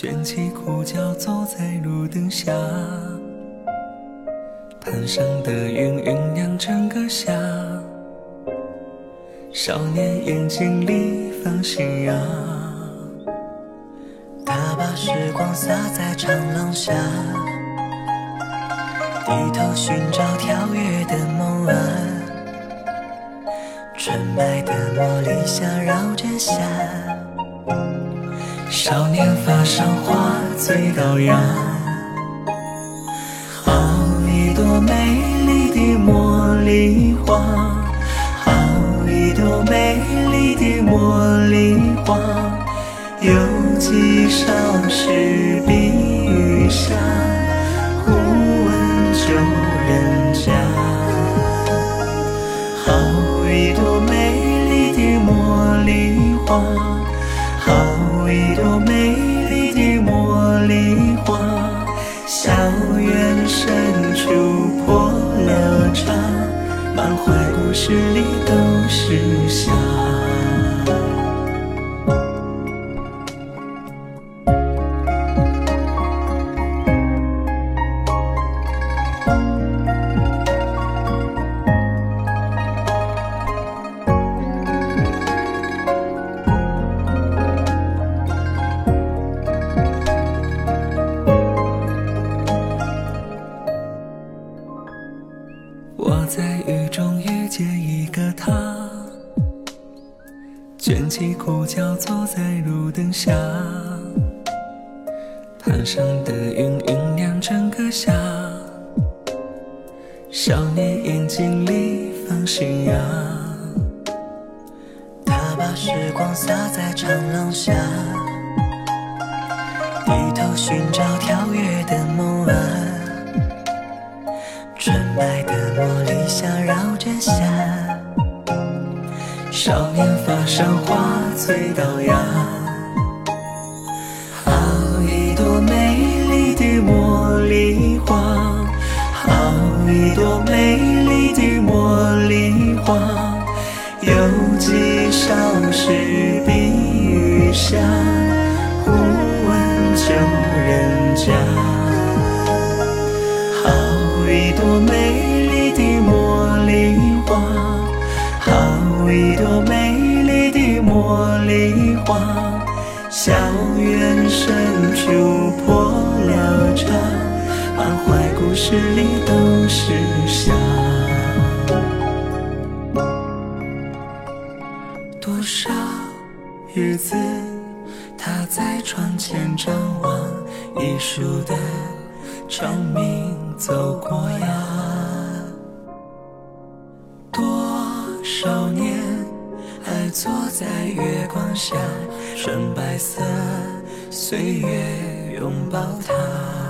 卷起裤脚走在路灯下，盘上的云酝酿整个夏。少年眼睛里放信仰，他把时光洒在长廊下，低头寻找跳跃的梦啊。纯白的茉莉香绕着夏，少年发上花最高雅，美丽的茉莉花，好一朵美丽的茉莉花，有几少时碧玉下，忽闻旧人家。好一朵美丽的茉莉花，好一朵美丽的茉莉花，校园深满怀故事里都是卷起裤脚走在路灯下，盘上的云酝酿整个夏。少年眼睛里放信仰，他把时光洒在长廊下，低头寻找跳跃的梦啊。纯白的茉莉香绕着夏，少年发上花最高雅。好一朵美丽的茉莉花，好一朵美丽的茉莉花，有几少时碧玉下，忽闻旧人家。茉莉花，校园深处破了茶，满怀故事里都是夏。多少日子，他在窗前张望一树的长鸣走过呀。多少年，坐在月光下，纯白色岁月拥抱他。